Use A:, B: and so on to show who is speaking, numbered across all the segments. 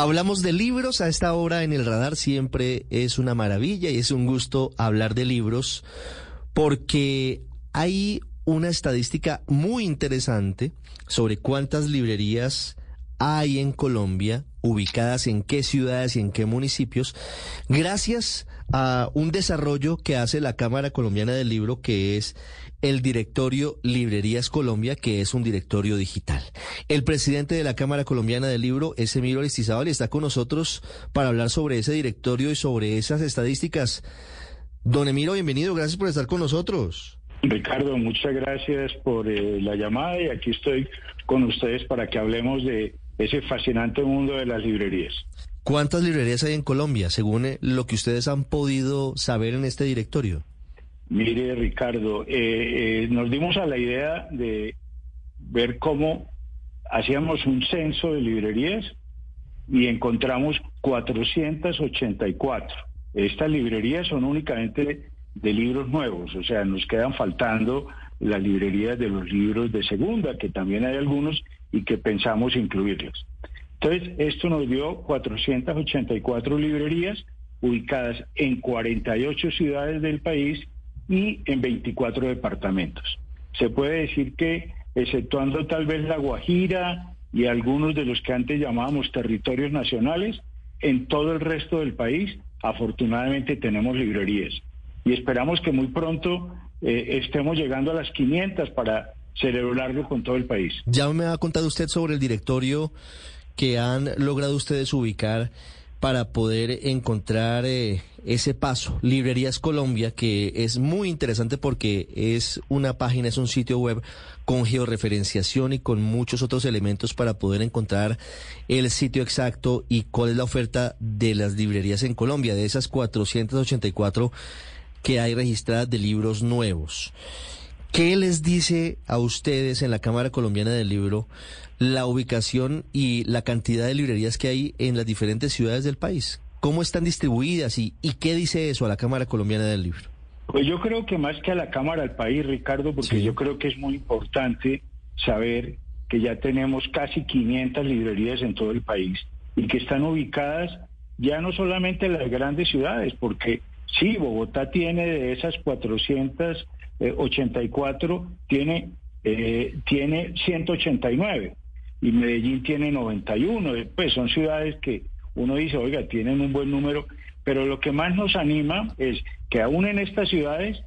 A: Hablamos de libros a esta hora en el radar. Siempre es una maravilla y es un gusto hablar de libros porque hay una estadística muy interesante sobre cuántas librerías hay en Colombia, ubicadas en qué ciudades y en qué municipios, gracias a un desarrollo que hace la Cámara Colombiana del Libro, que es el directorio Librerías Colombia, que es un directorio digital. El presidente de la Cámara Colombiana del Libro es Emilio Aristizábal y está con nosotros para hablar sobre ese directorio y sobre esas estadísticas. Don Emilio, bienvenido, gracias por estar con nosotros.
B: Ricardo, muchas gracias por eh, la llamada y aquí estoy con ustedes para que hablemos de ese fascinante mundo de las librerías.
A: ¿Cuántas librerías hay en Colombia, según eh, lo que ustedes han podido saber en este directorio?
B: Mire, Ricardo, eh, eh, nos dimos a la idea de ver cómo hacíamos un censo de librerías y encontramos 484. Estas librerías son únicamente de libros nuevos, o sea, nos quedan faltando las librerías de los libros de segunda, que también hay algunos y que pensamos incluirlos. Entonces, esto nos dio 484 librerías ubicadas en 48 ciudades del país y en 24 departamentos. Se puede decir que, exceptuando tal vez La Guajira y algunos de los que antes llamábamos territorios nacionales, en todo el resto del país, afortunadamente tenemos librerías. Y esperamos que muy pronto eh, estemos llegando a las 500 para celebrarlo con todo el país.
A: Ya me ha contado usted sobre el directorio que han logrado ustedes ubicar para poder encontrar eh, ese paso. Librerías Colombia, que es muy interesante porque es una página, es un sitio web con georreferenciación y con muchos otros elementos para poder encontrar el sitio exacto y cuál es la oferta de las librerías en Colombia, de esas 484 que hay registradas de libros nuevos. ¿Qué les dice a ustedes en la Cámara Colombiana del Libro la ubicación y la cantidad de librerías que hay en las diferentes ciudades del país? ¿Cómo están distribuidas y, y qué dice eso a la Cámara Colombiana del Libro?
B: Pues yo creo que más que a la Cámara, al país, Ricardo, porque yo creo que es muy importante saber que ya tenemos casi 500 librerías en todo el país y que están ubicadas ya no solamente en las grandes ciudades, porque sí, Bogotá tiene de esas 484, tiene, eh, tiene 189 y Medellín tiene 91. Pues son ciudades que uno dice, oiga, tienen un buen número, pero lo que más nos anima es que aún en estas ciudades,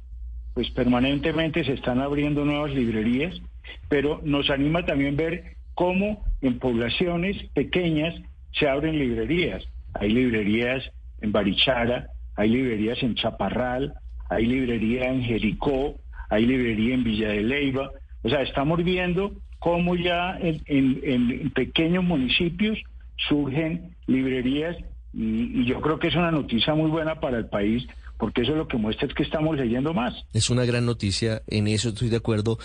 B: pues permanentemente se están abriendo nuevas librerías, pero nos anima también ver cómo en poblaciones pequeñas se abren librerías. Hay librerías en Barichara, hay librerías en Chaparral, hay librería en Jericó, hay librería en Villa de Leyva. O sea, estamos viendo cómo ya en, pequeños municipios surgen librerías y, y, yo creo que es una noticia muy buena para el país porque eso lo que muestra es que estamos leyendo más.
A: Es una gran noticia, en eso estoy de acuerdo.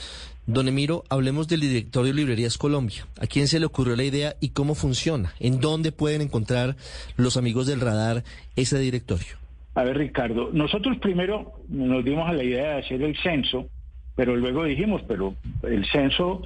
A: Don Emiro, hablemos del directorio Librerías Colombia. ¿A quién se le ocurrió la idea y cómo funciona? ¿En dónde pueden encontrar los amigos del radar ese directorio?
B: A ver, Ricardo, nosotros primero nos dimos a la idea de hacer el censo, pero luego dijimos, pero el censo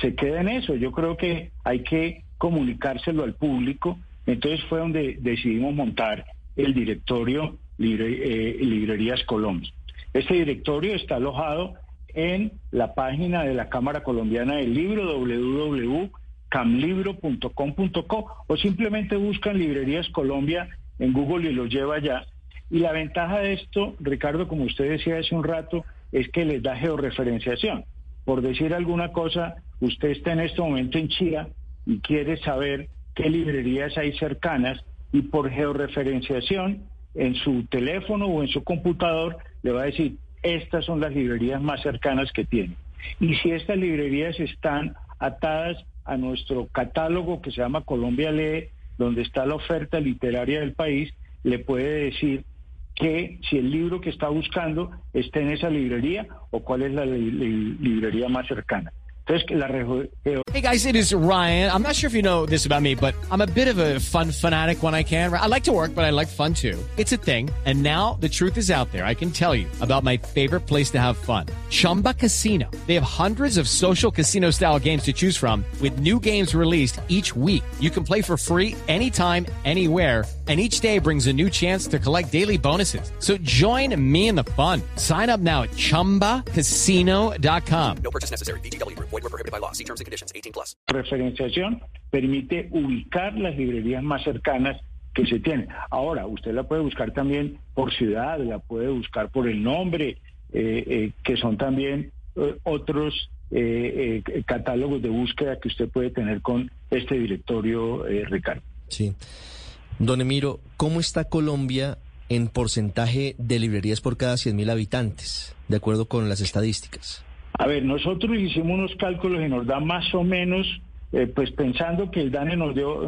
B: se queda en eso. Yo creo que hay que comunicárselo al público. Entonces fue donde decidimos montar el directorio eh, Librerías Colombia. Este directorio está alojado en la página de la Cámara Colombiana del Libro, www.camlibro.com.co, o simplemente buscan Librerías Colombia en Google y los lleva allá. Y la ventaja de esto, Ricardo, como usted decía hace un rato, es que les da georreferenciación. Por decir alguna cosa, usted está en este momento en Chía y quiere saber qué librerías hay cercanas y por georreferenciación en su teléfono o en su computador le va a decir, estas son las librerías más cercanas que tiene. Y si estas librerías están atadas a nuestro catálogo que se llama Colombia Lee, donde está la oferta literaria del país, le puede decir que si el libro que está buscando está en esa librería o cuál es la li- li- librería más cercana.
C: Hey guys, it is Ryan. I'm not sure if you know this about me, but I'm a bit of a fun fanatic when I can. I like to work, but I like fun too. It's a thing. And now the truth is out there. I can tell you about my favorite place to have fun. Chumba Casino. They have hundreds of social casino style games to choose from with new games released each week. You can play for free anytime, anywhere. And each day brings a new chance to collect daily bonuses. So join me in the fun. Sign up now at chumbacasino.com. No purchase necessary. BGW. Void were prohibited by law. See terms and conditions 18 plus.
B: referenciación permite ubicar las librerías más cercanas que se tienen. Ahora, usted la puede buscar también por ciudad, la puede buscar por el nombre, que son también eh, otros eh, eh, catálogos de búsqueda que usted puede tener con este directorio, eh, Ricardo.
A: Sí. Don Emiro, ¿cómo está Colombia en porcentaje de librerías por cada 100.000 habitantes, de acuerdo con las estadísticas?
B: A ver, nosotros hicimos unos cálculos y nos da más o menos, eh, pues pensando que el DANE nos dio,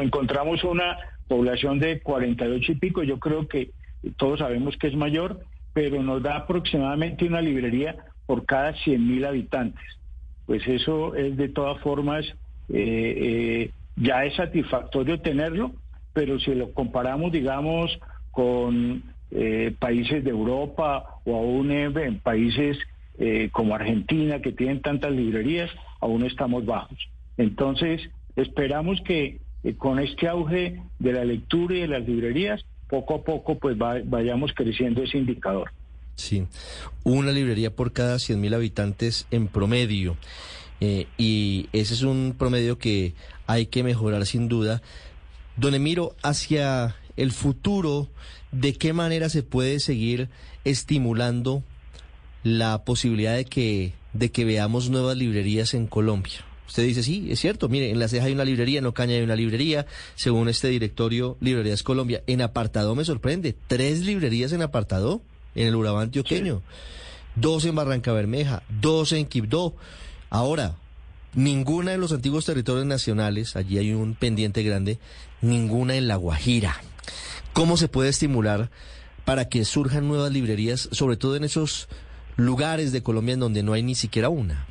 B: encontramos una población de 48 y pico, yo creo que todos sabemos que es mayor, pero nos da aproximadamente una librería por cada 100 mil habitantes. Pues eso es de todas formas, eh, eh, ya es satisfactorio tenerlo, pero si lo comparamos, digamos, con eh, países de Europa o aún en, países eh, como Argentina, que tienen tantas librerías, aún estamos bajos. Entonces, esperamos que eh, con este auge de la lectura y de las librerías, poco a poco, pues va- vayamos creciendo ese indicador.
A: Sí, una librería por cada 100.000 habitantes en promedio. Eh, y ese es un promedio que hay que mejorar sin duda. Don Emiro, hacia el futuro, ¿de qué manera se puede seguir estimulando la posibilidad de que, de que veamos nuevas librerías en Colombia? Usted dice, sí, es cierto, mire, en La Ceja hay una librería, en Ocaña hay una librería, según este directorio Librerías Colombia. En Apartado me sorprende, tres librerías en Apartado, en el Urabá antioqueño, dos en Barranca Bermeja, dos en Quibdó. Ahora, ninguna de los antiguos territorios nacionales, allí hay un pendiente grande, ninguna en La Guajira. ¿Cómo se puede estimular para que surjan nuevas librerías, sobre todo en esos lugares de Colombia en donde no hay ni siquiera una?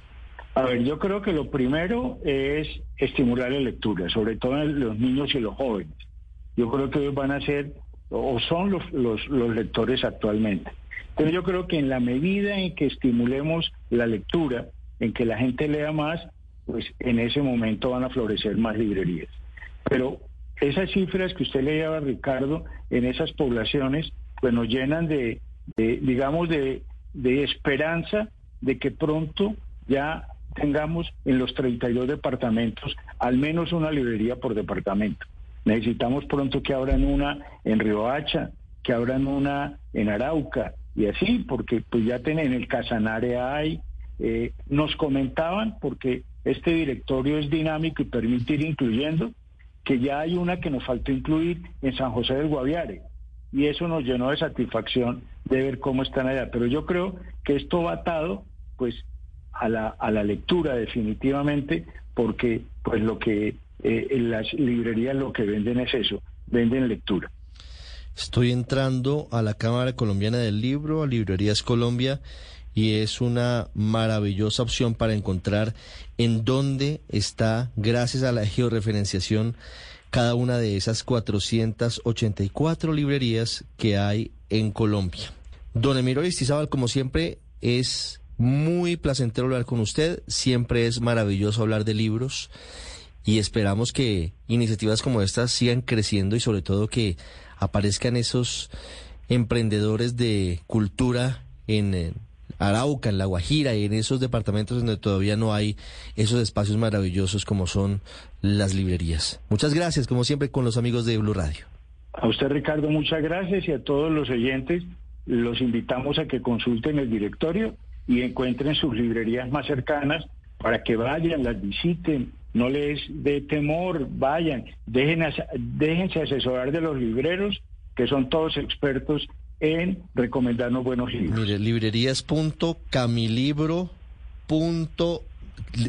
B: A ver, yo creo que lo primero es estimular la lectura, sobre todo en los niños y los jóvenes. Yo creo que ellos van a ser o son los, lectores actualmente. Entonces yo creo que en la medida en que estimulemos la lectura, en que la gente lea más, pues en ese momento van a florecer más librerías. Pero esas cifras que usted leía, Ricardo, en esas poblaciones, pues nos llenan de, digamos, de esperanza de que pronto ya tengamos en los 32 departamentos al menos una librería por departamento. Necesitamos pronto que abran una en Riohacha, que abran una en Arauca y así, porque pues ya tienen en el Casanare hay, eh, nos comentaban, porque este directorio es dinámico y permite ir incluyendo, que ya hay una que nos faltó incluir en San José del Guaviare. Y eso nos llenó de satisfacción de ver cómo están allá. Pero yo creo que esto va atado, pues, a la, a la lectura definitivamente, porque pues lo que eh, en las librerías lo que venden es eso, venden lectura.
A: Estoy entrando a la Cámara Colombiana del Libro, a Librerías Colombia, y es una maravillosa opción para encontrar en dónde está, gracias a la georreferenciación, cada una de esas 484 librerías que hay en Colombia. Don Emiro Aristizábal, como siempre, es muy placentero hablar con usted, siempre es maravilloso hablar de libros y esperamos que iniciativas como estas sigan creciendo y sobre todo que aparezcan esos emprendedores de cultura en, eh, Arauca, en La Guajira y en esos departamentos donde todavía no hay esos espacios maravillosos como son las librerías. Muchas gracias, como siempre, con los amigos de Blue Radio.
B: A usted, Ricardo, muchas gracias y a todos los oyentes los invitamos a que consulten el directorio y encuentren sus librerías más cercanas para que vayan, las visiten, no les dé temor, vayan, dejen, déjense asesorar de los libreros, que son todos expertos en recomendarnos buenos libros.
A: Mire, librerías.camilibro.com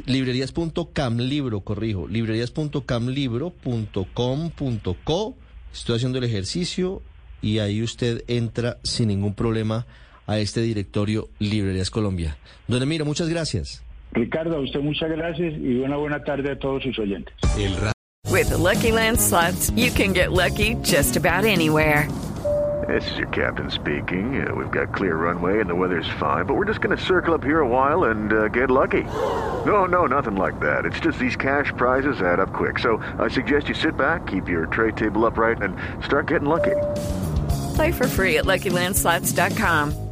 A: librerías.camlibro, corrijo, librerías.camlibro.com.co. Estoy haciendo el ejercicio y ahí usted entra sin ningún problema a este directorio Librerías Colombia. Don Emiro, muchas gracias.
B: Ricardo, a usted muchas gracias y una buena tarde a todos sus oyentes.
D: With the Lucky Land slots, you can get lucky just about anywhere.
E: This is your captain speaking. Uh, we've got clear runway and the weather's fine, but we're just going to circle up here a while and uh, get lucky. No, no, nothing like that. It's just these cash prizes add up quick. So I suggest you sit back, keep your tray table upright, and start getting lucky.
D: Play for free at LuckyLandSlots.com.